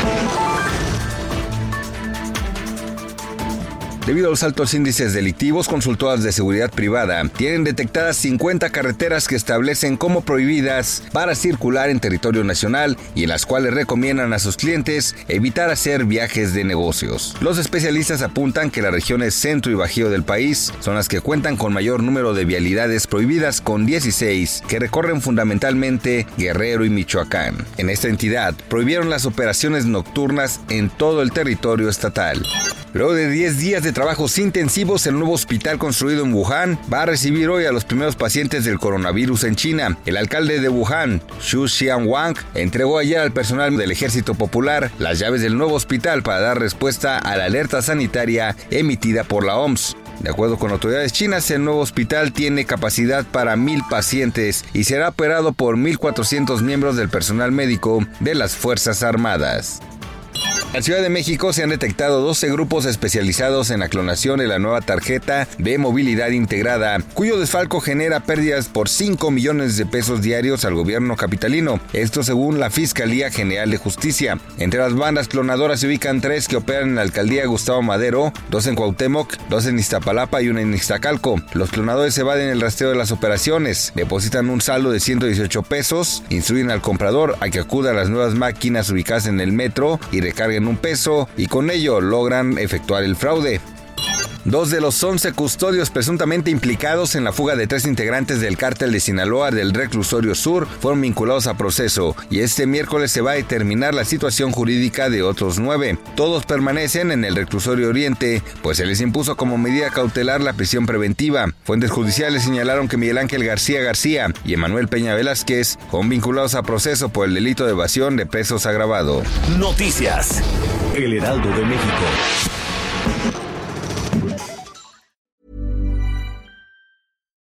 Thank you. Debido a los altos índices delictivos, consultoras de seguridad privada tienen detectadas 50 carreteras que establecen como prohibidas para circular en territorio nacional y en las cuales recomiendan a sus clientes evitar hacer viajes de negocios. Los especialistas apuntan que las regiones centro y bajío del país son las que cuentan con mayor número de vialidades prohibidas con 16 que recorren fundamentalmente Guerrero y Michoacán. En esta entidad prohibieron las operaciones nocturnas en todo el territorio estatal. Luego de 10 días de trabajos intensivos, el nuevo hospital construido en Wuhan va a recibir hoy a los primeros pacientes del coronavirus en China. El alcalde de Wuhan, Xu Xianwang, entregó ayer al personal del Ejército Popular las llaves del nuevo hospital para dar respuesta a la alerta sanitaria emitida por la OMS. De acuerdo con autoridades chinas, el nuevo hospital tiene capacidad para mil pacientes y será operado por 1.400 miembros del personal médico de las Fuerzas Armadas. En Ciudad de México se han detectado 12 grupos especializados en la clonación de la nueva tarjeta de movilidad integrada, cuyo desfalco genera pérdidas por 5 millones de pesos diarios al gobierno capitalino. Esto según la Fiscalía General de Justicia. Entre las bandas clonadoras se ubican tres que operan en la alcaldía Gustavo Madero, dos en Cuauhtémoc, dos en Iztapalapa y una en Iztacalco. Los clonadores evaden el rastreo de las operaciones, depositan un saldo de 118 pesos, instruyen al comprador a que acuda a las nuevas máquinas ubicadas en el metro y recarguen un peso y con ello logran efectuar el fraude. Dos de los 11 custodios presuntamente implicados en la fuga de tres integrantes del cártel de Sinaloa del Reclusorio Sur fueron vinculados a proceso y este miércoles se va a determinar la situación jurídica de otros nueve. Todos permanecen en el Reclusorio Oriente, pues se les impuso como medida cautelar la prisión preventiva. Fuentes judiciales señalaron que Miguel Ángel García García y Emanuel Peña Velázquez fueron vinculados a proceso por el delito de evasión de pesos agravado. Noticias. El Heraldo de México.